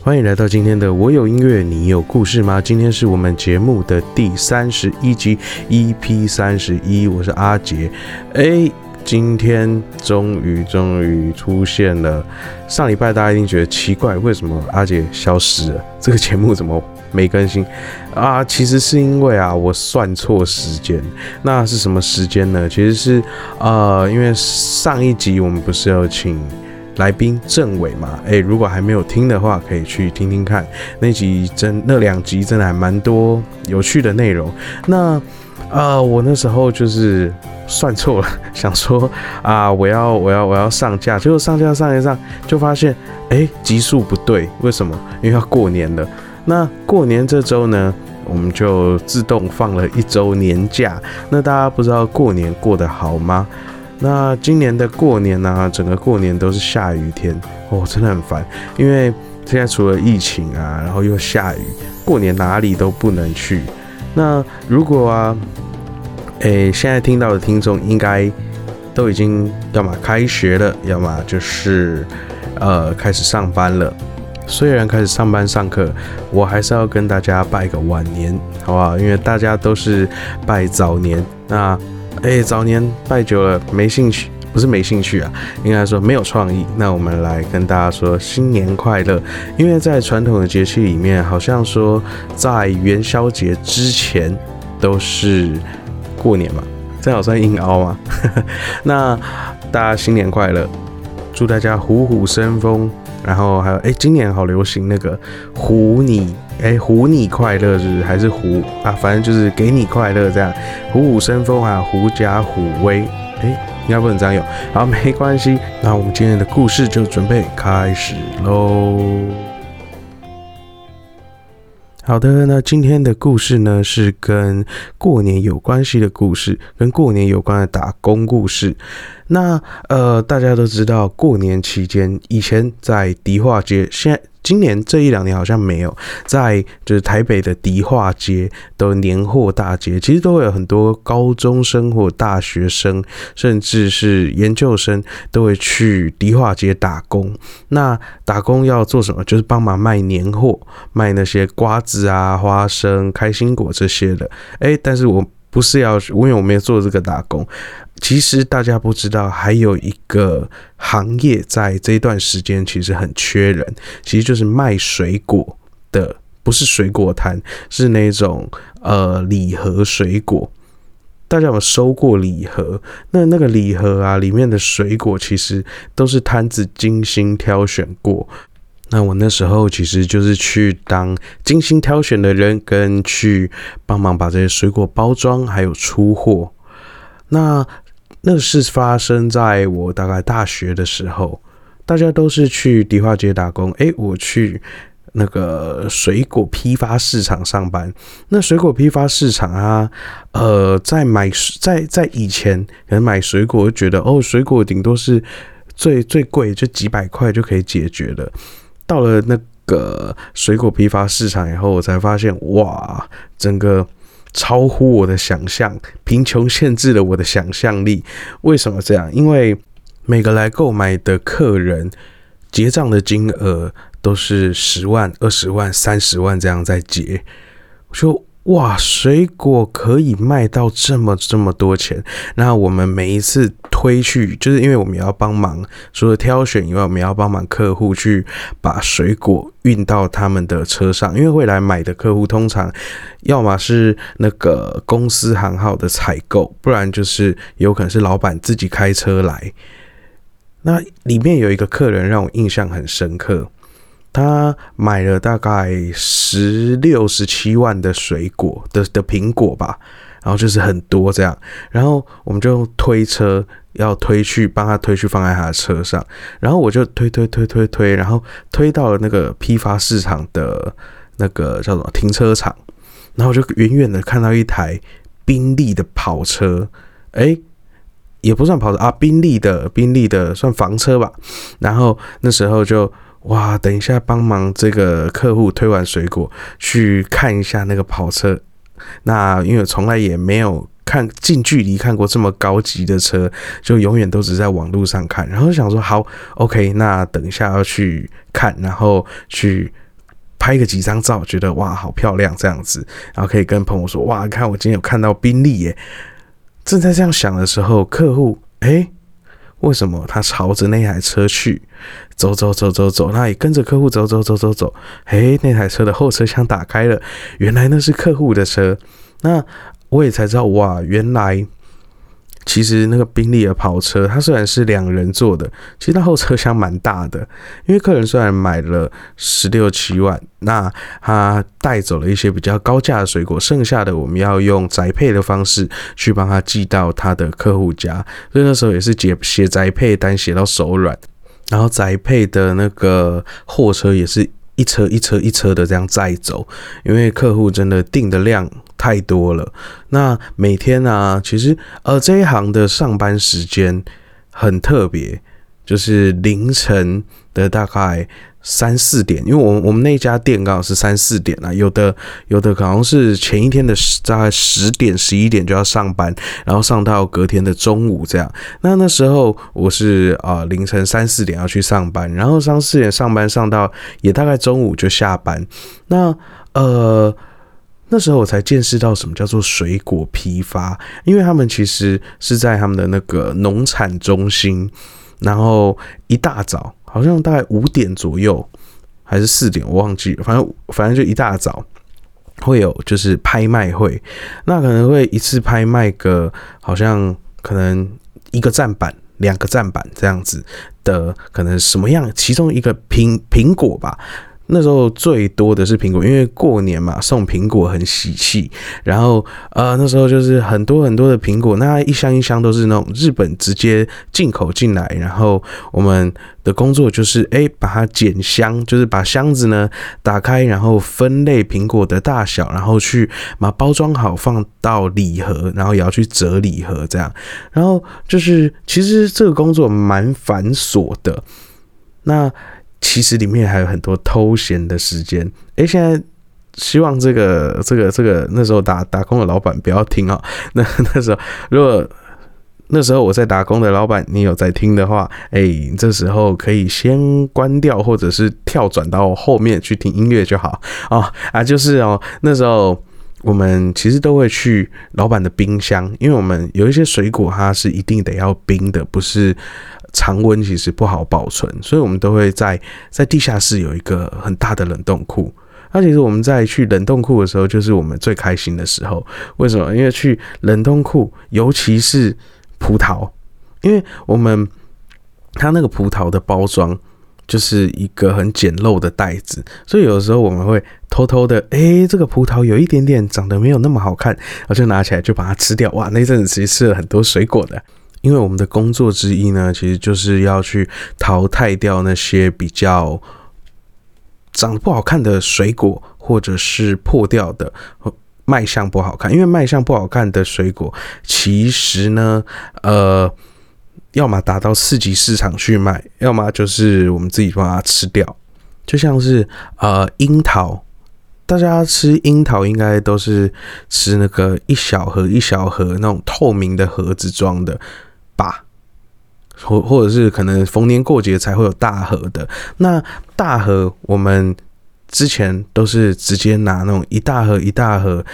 欢迎来到今天的我有音乐，你有故事吗？今天是我们节目的第三十一集，EP 三十一，我是阿杰。哎，今天终于终于出现了。上礼拜大家一定觉得奇怪，为什么阿杰消失了？这个节目怎么没更新啊？其实是因为啊，我算错时间。那是什么时间呢？其实是呃，因为上一集我们不是要请。来宾政委嘛，哎，如果还没有听的话，可以去听听看那集真那两集真的还蛮多有趣的内容。那呃，我那时候就是算错了，想说啊，我要我要我要上架，结果上架上一上就发现，哎，集数不对，为什么？因为要过年了。那过年这周呢，我们就自动放了一周年假。那大家不知道过年过得好吗？那今年的过年呢，整个过年都是下雨天哦，真的很烦。因为现在除了疫情啊，然后又下雨，过年哪里都不能去。那如果啊，诶，现在听到的听众应该都已经要么开学了，要么就是呃开始上班了。虽然开始上班上课，我还是要跟大家拜个晚年，好不好？因为大家都是拜早年，那。哎，早年拜久了没兴趣，不是没兴趣啊，应该说没有创意。那我们来跟大家说新年快乐，因为在传统的节气里面，好像说在元宵节之前都是过年嘛，这好算硬凹吗？那大家新年快乐，祝大家虎虎生风。然后还有，哎，今年好流行那个虎你，哎，虎你快乐是还是虎啊？反正就是给你快乐这样，虎虎生风啊，狐假虎威，哎，应该不能这样用。好，没关系，那我们今天的故事就准备开始喽。好的，那今天的故事呢是跟过年有关系的故事，跟过年有关的打工故事。那呃，大家都知道，过年期间以前在迪化街，现在。今年这一两年好像没有在，就是台北的迪化街的年货大街，其实都会有很多高中生或大学生，甚至是研究生都会去迪化街打工。那打工要做什么？就是帮忙卖年货，卖那些瓜子啊、花生、开心果这些的。诶，但是我不是要，因为我没有做这个打工。其实大家不知道，还有一个行业在这一段时间其实很缺人，其实就是卖水果的，不是水果摊，是那种呃礼盒水果。大家有收过礼盒？那那个礼盒啊，里面的水果其实都是摊子精心挑选过。那我那时候其实就是去当精心挑选的人，跟去帮忙把这些水果包装，还有出货。那那是发生在我大概大学的时候，大家都是去迪化街打工。诶，我去那个水果批发市场上班。那水果批发市场啊，呃，在买在在以前可能买水果，觉得哦，水果顶多是最最贵就几百块就可以解决的。到了那个水果批发市场以后，我才发现哇，整个。超乎我的想象，贫穷限制了我的想象力。为什么这样？因为每个来购买的客人结账的金额都是十万、二十万、三十万这样在结。我说。哇，水果可以卖到这么这么多钱？那我们每一次推去，就是因为我们要帮忙，除了挑选以外，我们要帮忙客户去把水果运到他们的车上。因为会来买的客户，通常要么是那个公司行号的采购，不然就是有可能是老板自己开车来。那里面有一个客人让我印象很深刻。他买了大概十六、十七万的水果的的苹果吧，然后就是很多这样，然后我们就推车要推去帮他推去放在他的车上，然后我就推推推推推，然后推到了那个批发市场的那个叫什么停车场，然后就远远的看到一台宾利的跑车，哎，也不算跑车啊，宾利的宾利的算房车吧，然后那时候就。哇，等一下，帮忙这个客户推完水果，去看一下那个跑车。那因为从来也没有看近距离看过这么高级的车，就永远都只在网络上看。然后想说好，OK，那等一下要去看，然后去拍个几张照，觉得哇好漂亮这样子，然后可以跟朋友说哇，看我今天有看到宾利耶。正在这样想的时候，客户哎。为什么他朝着那台车去走走走走走？那也跟着客户走走走走走。诶，那台车的后车厢打开了，原来那是客户的车。那我也才知道，哇，原来。其实那个宾利的跑车，它虽然是两人坐的，其实它后车厢蛮大的。因为客人虽然买了十六七万，那他带走了一些比较高价的水果，剩下的我们要用宅配的方式去帮他寄到他的客户家。所以那时候也是写写宅配单写到手软，然后宅配的那个货车也是一车一车一车的这样载走，因为客户真的订的量。太多了。那每天呢，其实呃这一行的上班时间很特别，就是凌晨的大概三四点，因为我我们那家店刚好是三四点啊，有的有的可能是前一天的大概十点十一点就要上班，然后上到隔天的中午这样。那那时候我是啊凌晨三四点要去上班，然后三四点上班上到也大概中午就下班。那呃。那时候我才见识到什么叫做水果批发，因为他们其实是在他们的那个农产中心，然后一大早，好像大概五点左右还是四点，我忘记了，反正反正就一大早会有就是拍卖会，那可能会一次拍卖个好像可能一个站板、两个站板这样子的，可能什么样，其中一个苹苹果吧。那时候最多的是苹果，因为过年嘛，送苹果很喜气。然后呃，那时候就是很多很多的苹果，那一箱一箱都是那种日本直接进口进来。然后我们的工作就是哎，把它剪箱，就是把箱子呢打开，然后分类苹果的大小，然后去把包装好放到礼盒，然后也要去折礼盒这样。然后就是其实这个工作蛮繁琐的。那。其实里面还有很多偷闲的时间。诶，现在希望这个、这个、这个那时候打打工的老板不要听啊。那那时候，如果那时候我在打工的老板，你有在听的话，诶，这时候可以先关掉，或者是跳转到后面去听音乐就好哦。啊，就是哦，那时候我们其实都会去老板的冰箱，因为我们有一些水果它是一定得要冰的，不是。常温其实不好保存，所以我们都会在在地下室有一个很大的冷冻库。那其实我们在去冷冻库的时候，就是我们最开心的时候。为什么？因为去冷冻库，尤其是葡萄，因为我们它那个葡萄的包装就是一个很简陋的袋子，所以有的时候我们会偷偷的，哎，这个葡萄有一点点长得没有那么好看，我就拿起来就把它吃掉。哇，那阵子其实吃了很多水果的。因为我们的工作之一呢，其实就是要去淘汰掉那些比较长得不好看的水果，或者是破掉的卖相不好看。因为卖相不好看的水果，其实呢，呃，要么打到四级市场去卖，要么就是我们自己把它吃掉。就像是呃樱桃，大家吃樱桃应该都是吃那个一小盒一小盒那种透明的盒子装的。吧，或或者是可能逢年过节才会有大盒的。那大盒我们之前都是直接拿那种一大盒一大盒，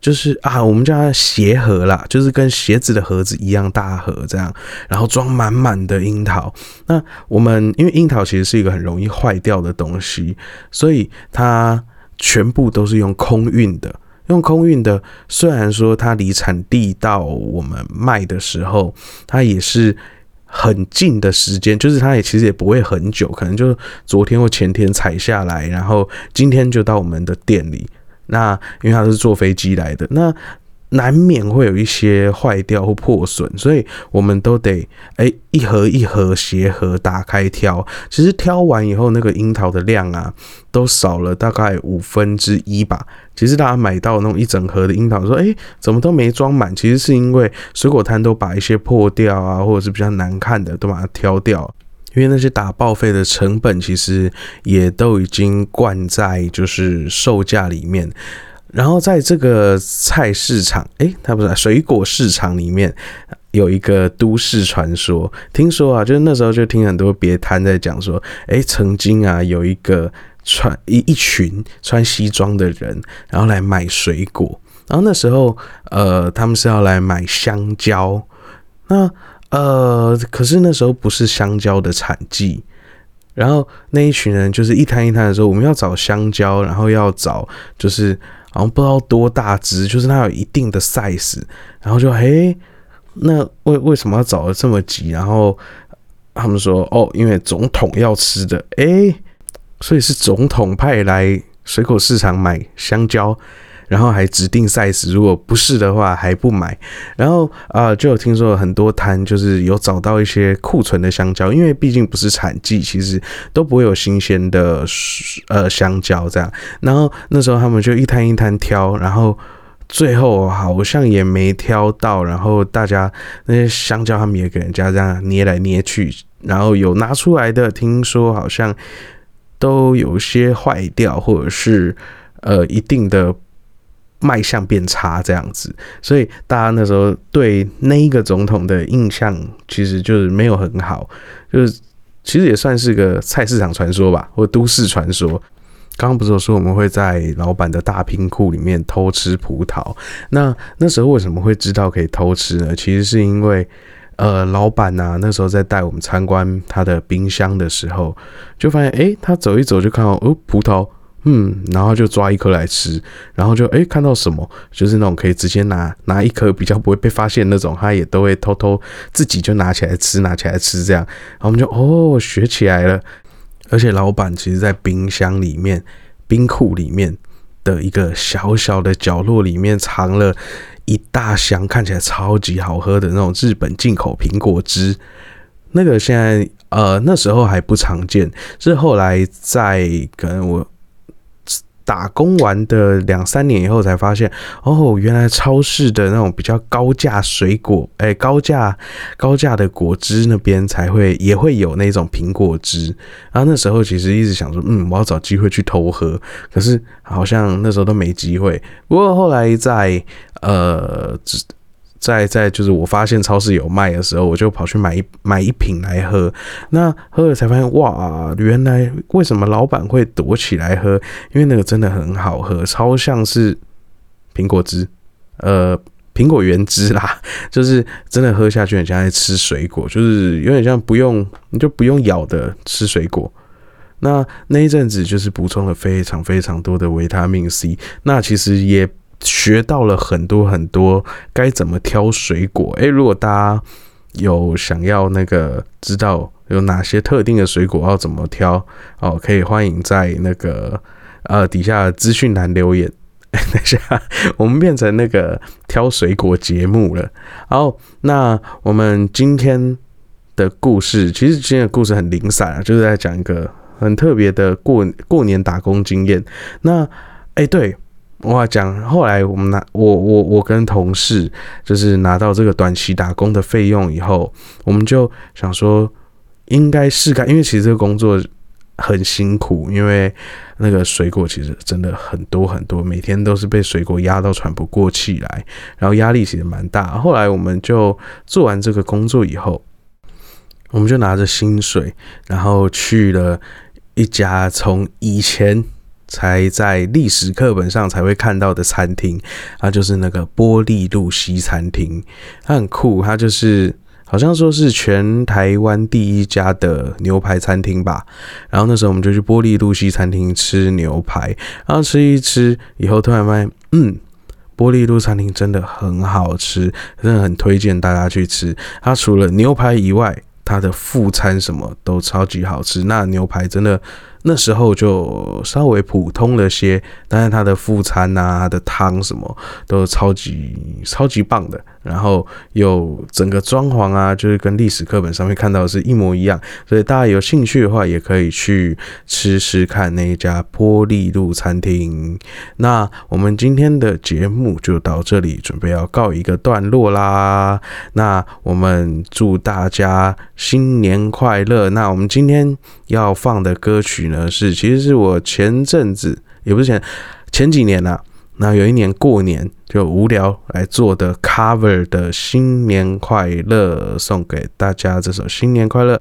就是啊，我们叫它鞋盒啦，就是跟鞋子的盒子一样大盒这样，然后装满满的樱桃。那我们因为樱桃其实是一个很容易坏掉的东西，所以它全部都是用空运的。用空运的，虽然说它离产地到我们卖的时候，它也是很近的时间，就是它也其实也不会很久，可能就昨天或前天采下来，然后今天就到我们的店里。那因为它是坐飞机来的，那。难免会有一些坏掉或破损，所以我们都得哎一盒一盒鞋盒打开挑。其实挑完以后，那个樱桃的量啊，都少了大概五分之一吧。其实大家买到那种一整盒的樱桃，说哎怎么都没装满，其实是因为水果摊都把一些破掉啊，或者是比较难看的都把它挑掉，因为那些打报废的成本其实也都已经灌在就是售价里面。然后在这个菜市场，诶，它不是水果市场里面有一个都市传说，听说啊，就是那时候就听很多别摊在讲说，诶，曾经啊有一个穿一一群穿西装的人，然后来买水果，然后那时候呃他们是要来买香蕉，那呃可是那时候不是香蕉的产季。然后那一群人就是一摊一摊的时候，我们要找香蕉，然后要找就是好像不知道多大只，就是它有一定的 size，然后就嘿，那为为什么要找的这么急？然后他们说哦，因为总统要吃的，诶，所以是总统派来水果市场买香蕉。然后还指定 size，如果不是的话还不买。然后啊，就有听说很多摊就是有找到一些库存的香蕉，因为毕竟不是产季，其实都不会有新鲜的呃香蕉这样。然后那时候他们就一摊一摊挑，然后最后好像也没挑到。然后大家那些香蕉他们也给人家这样捏来捏去，然后有拿出来的，听说好像都有些坏掉，或者是呃一定的。卖相变差这样子，所以大家那时候对那一个总统的印象其实就是没有很好，就是其实也算是个菜市场传说吧，或都市传说。刚刚不是有说我们会在老板的大冰库里面偷吃葡萄？那那时候为什么会知道可以偷吃呢？其实是因为呃，老板呐那时候在带我们参观他的冰箱的时候，就发现诶，他走一走就看到哦葡萄。嗯，然后就抓一颗来吃，然后就哎看到什么，就是那种可以直接拿拿一颗比较不会被发现那种，他也都会偷偷自己就拿起来吃，拿起来吃这样，然后我们就哦学起来了。而且老板其实在冰箱里面、冰库里面的一个小小的角落里面藏了一大箱看起来超级好喝的那种日本进口苹果汁，那个现在呃那时候还不常见，是后来在可能我。打工完的两三年以后才发现，哦，原来超市的那种比较高价水果，哎，高价高价的果汁那边才会也会有那种苹果汁。然后那时候其实一直想说，嗯，我要找机会去偷喝，可是好像那时候都没机会。不过后来在呃。在在就是我发现超市有卖的时候，我就跑去买一买一瓶来喝。那喝了才发现，哇，原来为什么老板会躲起来喝？因为那个真的很好喝，超像是苹果汁，呃，苹果原汁啦，就是真的喝下去很像在吃水果，就是有点像不用你就不用咬的吃水果。那那一阵子就是补充了非常非常多的维他命 C，那其实也。学到了很多很多该怎么挑水果。诶，如果大家有想要那个知道有哪些特定的水果要怎么挑哦，可以欢迎在那个呃底下资讯栏留言。等一下，我们变成那个挑水果节目了。好，那我们今天的故事，其实今天的故事很零散啊，就是在讲一个很特别的过过年打工经验。那哎，对。我讲，后来我们拿我我我跟同事就是拿到这个短期打工的费用以后，我们就想说应该是干，因为其实这个工作很辛苦，因为那个水果其实真的很多很多，每天都是被水果压到喘不过气来，然后压力其实蛮大。后来我们就做完这个工作以后，我们就拿着薪水，然后去了一家从以前。才在历史课本上才会看到的餐厅，它就是那个玻璃路西餐厅，它很酷，它就是好像说是全台湾第一家的牛排餐厅吧。然后那时候我们就去玻璃路西餐厅吃牛排，然后吃一吃以后，突然发现，嗯，玻璃路餐厅真的很好吃，真的很推荐大家去吃。它除了牛排以外，它的副餐什么都超级好吃。那牛排真的。那时候就稍微普通了些，但是它的副餐啊、它的汤什么都超级超级棒的。然后有整个装潢啊，就是跟历史课本上面看到的是一模一样。所以大家有兴趣的话，也可以去吃吃看那一家玻璃路餐厅。那我们今天的节目就到这里，准备要告一个段落啦。那我们祝大家新年快乐。那我们今天要放的歌曲呢？是，其实是我前阵子也不是前前几年啦啊，那有一年过年就无聊来做的 cover 的新年快乐，送给大家这首新年快乐。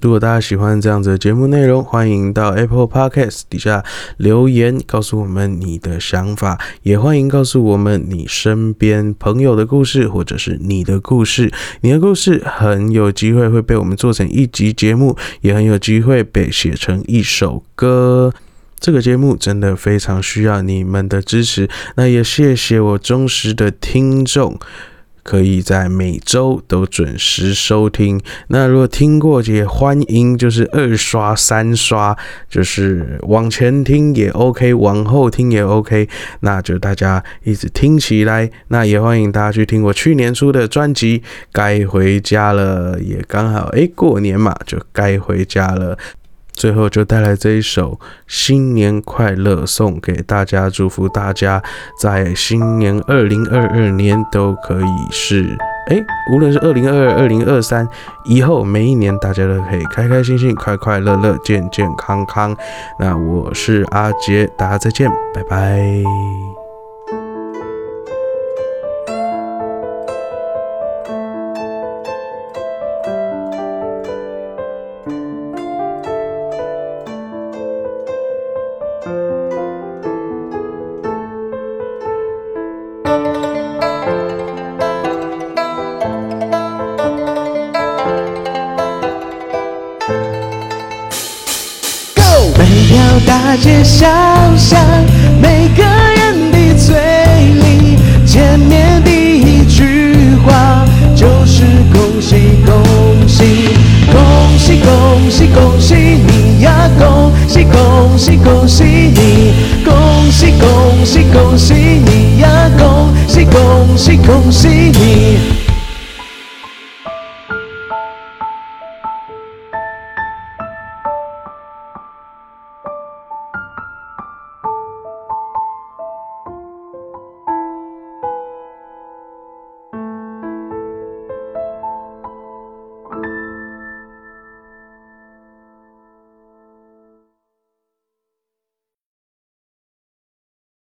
如果大家喜欢这样子的节目内容，欢迎到 Apple Podcast 底下留言告诉我们你的想法，也欢迎告诉我们你身边朋友的故事，或者是你的故事。你的故事很有机会会被我们做成一集节目，也很有机会被写成一首歌。这个节目真的非常需要你们的支持，那也谢谢我忠实的听众。可以在每周都准时收听。那如果听过，也欢迎就是二刷、三刷，就是往前听也 OK，往后听也 OK。那就大家一直听起来。那也欢迎大家去听我去年出的专辑《该回家了》，也刚好诶，过年嘛，就该回家了。最后就带来这一首新年快乐，送给大家，祝福大家在新年二零二二年都可以是哎，无论是二零二二、二零二三以后，每一年大家都可以开开心心、快快乐乐、健健康康。那我是阿杰，大家再见，拜拜。街小巷，每个人的嘴里，见面第一句话就是恭喜恭喜，恭喜恭喜恭喜你呀，恭喜恭喜恭喜你，恭喜恭喜恭喜你呀，恭喜恭喜恭喜你。